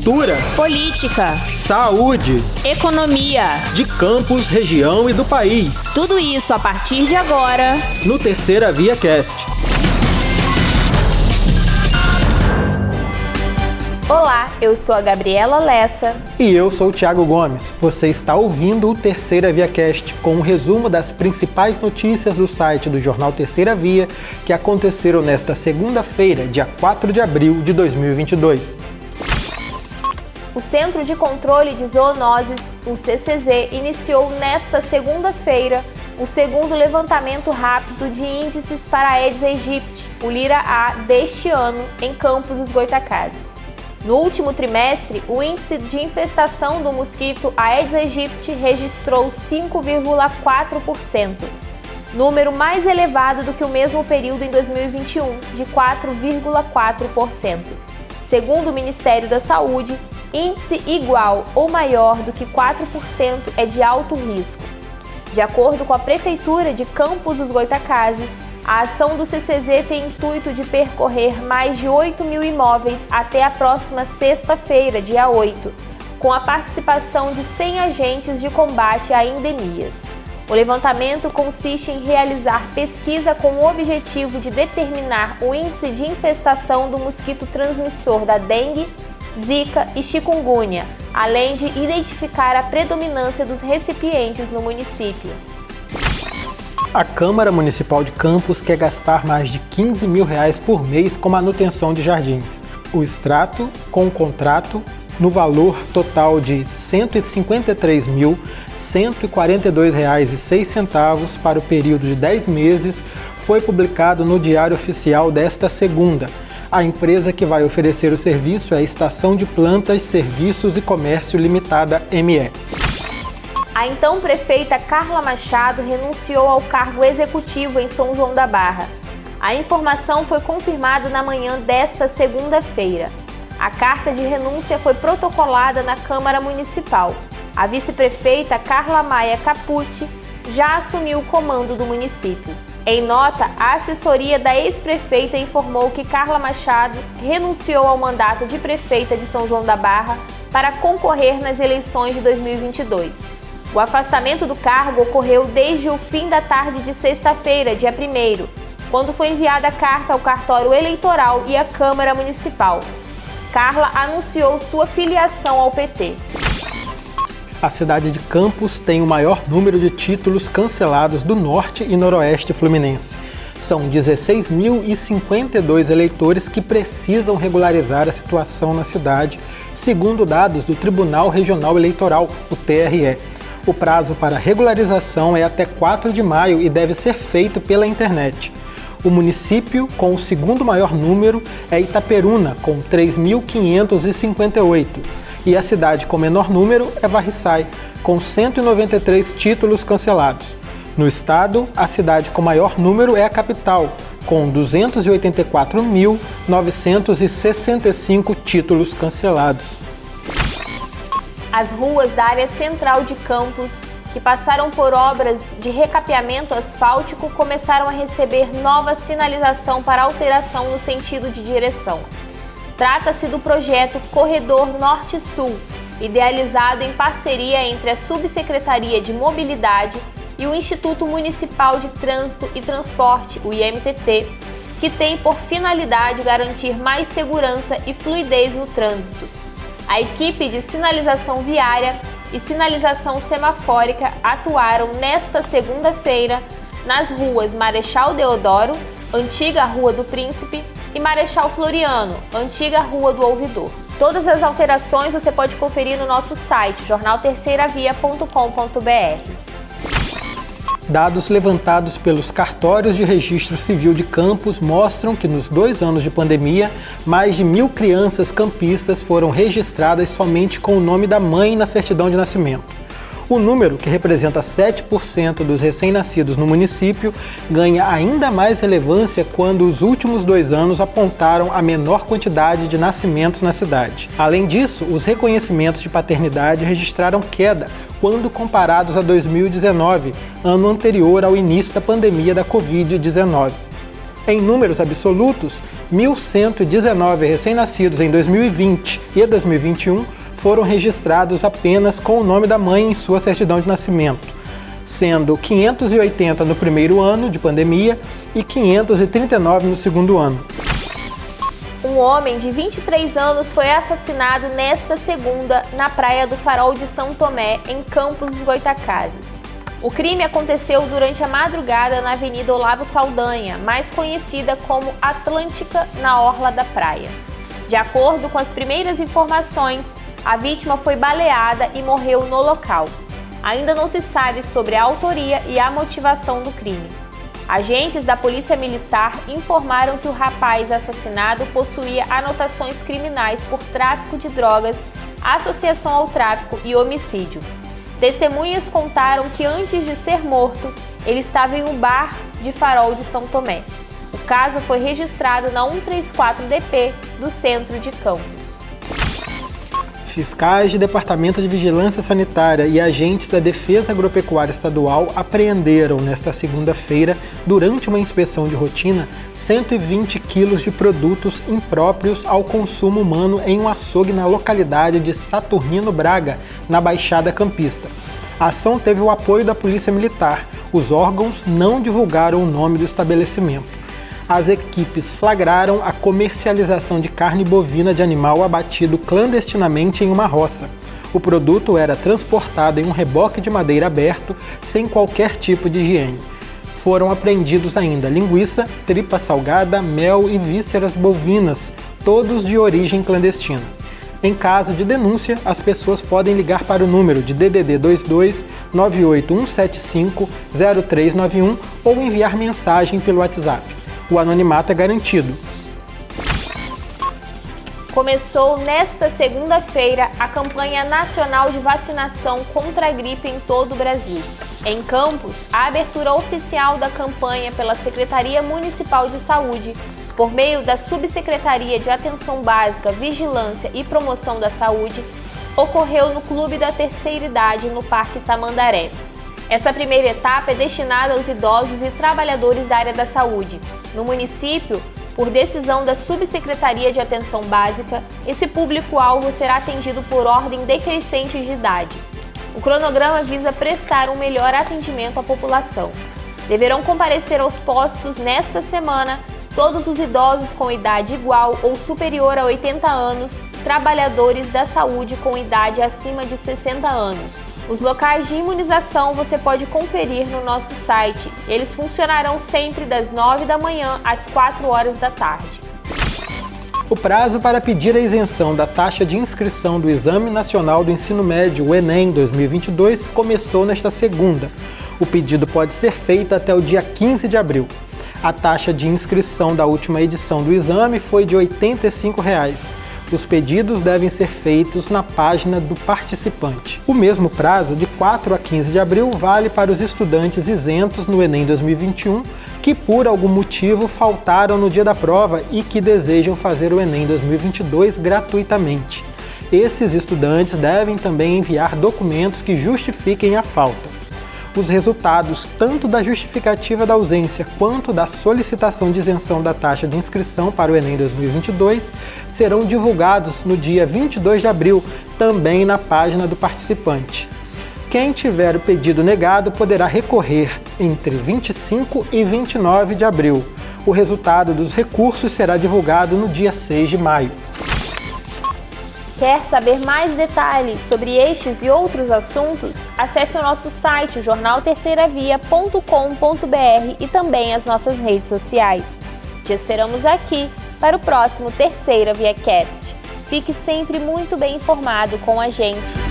cultura, política, saúde, economia, de campos, região e do país. Tudo isso a partir de agora no Terceira Via Cast. Olá, eu sou a Gabriela Lessa. E eu sou o Thiago Gomes. Você está ouvindo o Terceira Via Cast com um resumo das principais notícias do site do jornal Terceira Via que aconteceram nesta segunda-feira, dia 4 de abril de 2022. O Centro de Controle de Zoonoses, o CCZ, iniciou nesta segunda-feira o segundo levantamento rápido de índices para a Aedes aegypti, o Lira-A, deste ano, em Campos dos Goitacazes. No último trimestre, o índice de infestação do mosquito Aedes aegypti registrou 5,4%, número mais elevado do que o mesmo período em 2021, de 4,4%. Segundo o Ministério da Saúde, índice igual ou maior do que 4% é de alto risco. De acordo com a Prefeitura de Campos dos Goitacazes, a ação do CCZ tem intuito de percorrer mais de 8 mil imóveis até a próxima sexta-feira, dia 8, com a participação de 100 agentes de combate a endemias. O levantamento consiste em realizar pesquisa com o objetivo de determinar o índice de infestação do mosquito transmissor da dengue, zika e chikungunya, além de identificar a predominância dos recipientes no município. A Câmara Municipal de Campos quer gastar mais de 15 mil reais por mês com manutenção de jardins. O extrato, com o contrato, no valor total de R$ 153.142,06 para o período de 10 meses, foi publicado no Diário Oficial desta segunda. A empresa que vai oferecer o serviço é a Estação de Plantas, Serviços e Comércio Limitada ME. A então prefeita Carla Machado renunciou ao cargo executivo em São João da Barra. A informação foi confirmada na manhã desta segunda-feira. A carta de renúncia foi protocolada na Câmara Municipal. A vice-prefeita Carla Maia Capucci já assumiu o comando do município. Em nota, a assessoria da ex-prefeita informou que Carla Machado renunciou ao mandato de prefeita de São João da Barra para concorrer nas eleições de 2022. O afastamento do cargo ocorreu desde o fim da tarde de sexta-feira, dia 1, quando foi enviada a carta ao cartório eleitoral e à Câmara Municipal. Carla anunciou sua filiação ao PT. A cidade de Campos tem o maior número de títulos cancelados do Norte e Noroeste Fluminense. São 16.052 eleitores que precisam regularizar a situação na cidade, segundo dados do Tribunal Regional Eleitoral, o TRE. O prazo para regularização é até 4 de maio e deve ser feito pela internet. O município com o segundo maior número é Itaperuna, com 3.558, e a cidade com menor número é Varriçai, com 193 títulos cancelados. No estado, a cidade com maior número é a capital, com 284.965 títulos cancelados. As ruas da área central de Campos, que passaram por obras de recapeamento asfáltico, começaram a receber nova sinalização para alteração no sentido de direção. Trata-se do projeto Corredor Norte-Sul, idealizado em parceria entre a Subsecretaria de Mobilidade e o Instituto Municipal de Trânsito e Transporte, o IMTT, que tem por finalidade garantir mais segurança e fluidez no trânsito. A equipe de sinalização viária e sinalização semafórica atuaram nesta segunda-feira nas ruas Marechal Deodoro, antiga Rua do Príncipe, e Marechal Floriano, antiga Rua do Ouvidor. Todas as alterações você pode conferir no nosso site jornalterceiravia.com.br. Dados levantados pelos cartórios de registro civil de Campos mostram que nos dois anos de pandemia, mais de mil crianças campistas foram registradas somente com o nome da mãe na certidão de nascimento. O número, que representa 7% dos recém-nascidos no município, ganha ainda mais relevância quando os últimos dois anos apontaram a menor quantidade de nascimentos na cidade. Além disso, os reconhecimentos de paternidade registraram queda quando comparados a 2019, ano anterior ao início da pandemia da Covid-19. Em números absolutos, 1.119 recém-nascidos em 2020 e 2021 foram registrados apenas com o nome da mãe em sua certidão de nascimento, sendo 580 no primeiro ano de pandemia e 539 no segundo ano. Um homem de 23 anos foi assassinado nesta segunda na praia do Farol de São Tomé, em Campos dos Goitacazes. O crime aconteceu durante a madrugada na Avenida Olavo Saldanha, mais conhecida como Atlântica, na orla da praia. De acordo com as primeiras informações, a vítima foi baleada e morreu no local. Ainda não se sabe sobre a autoria e a motivação do crime. Agentes da Polícia Militar informaram que o rapaz assassinado possuía anotações criminais por tráfico de drogas, associação ao tráfico e homicídio. Testemunhas contaram que antes de ser morto, ele estava em um bar de farol de São Tomé. O caso foi registrado na 134DP do centro de Campos. Fiscais de Departamento de Vigilância Sanitária e agentes da Defesa Agropecuária Estadual apreenderam nesta segunda-feira, durante uma inspeção de rotina, 120 quilos de produtos impróprios ao consumo humano em um açougue na localidade de Saturnino Braga, na Baixada Campista. A ação teve o apoio da Polícia Militar. Os órgãos não divulgaram o nome do estabelecimento as equipes flagraram a comercialização de carne bovina de animal abatido clandestinamente em uma roça. O produto era transportado em um reboque de madeira aberto, sem qualquer tipo de higiene. Foram apreendidos ainda linguiça, tripa salgada, mel e vísceras bovinas, todos de origem clandestina. Em caso de denúncia, as pessoas podem ligar para o número de DDD 22 98175 0391 ou enviar mensagem pelo WhatsApp o anonimato é garantido. Começou nesta segunda-feira a campanha nacional de vacinação contra a gripe em todo o Brasil. Em Campos, a abertura oficial da campanha pela Secretaria Municipal de Saúde, por meio da Subsecretaria de Atenção Básica, Vigilância e Promoção da Saúde, ocorreu no Clube da Terceira Idade, no Parque Tamandaré. Essa primeira etapa é destinada aos idosos e trabalhadores da área da saúde. No município, por decisão da Subsecretaria de Atenção Básica, esse público-alvo será atendido por ordem decrescente de idade. O cronograma visa prestar um melhor atendimento à população. Deverão comparecer aos postos nesta semana todos os idosos com idade igual ou superior a 80 anos, trabalhadores da saúde com idade acima de 60 anos os locais de imunização você pode conferir no nosso site. Eles funcionarão sempre das 9 da manhã às 4 horas da tarde. O prazo para pedir a isenção da taxa de inscrição do Exame Nacional do Ensino Médio, o Enem 2022, começou nesta segunda. O pedido pode ser feito até o dia 15 de abril. A taxa de inscrição da última edição do exame foi de 85 reais. Os pedidos devem ser feitos na página do participante. O mesmo prazo, de 4 a 15 de abril, vale para os estudantes isentos no Enem 2021 que por algum motivo faltaram no dia da prova e que desejam fazer o Enem 2022 gratuitamente. Esses estudantes devem também enviar documentos que justifiquem a falta. Os resultados tanto da justificativa da ausência quanto da solicitação de isenção da taxa de inscrição para o Enem 2022 serão divulgados no dia 22 de abril, também na página do participante. Quem tiver o pedido negado poderá recorrer entre 25 e 29 de abril. O resultado dos recursos será divulgado no dia 6 de maio. Quer saber mais detalhes sobre estes e outros assuntos? Acesse o nosso site, jornalterceiravia.com.br e também as nossas redes sociais. Te esperamos aqui para o próximo Terceira Via Cast. Fique sempre muito bem informado com a gente.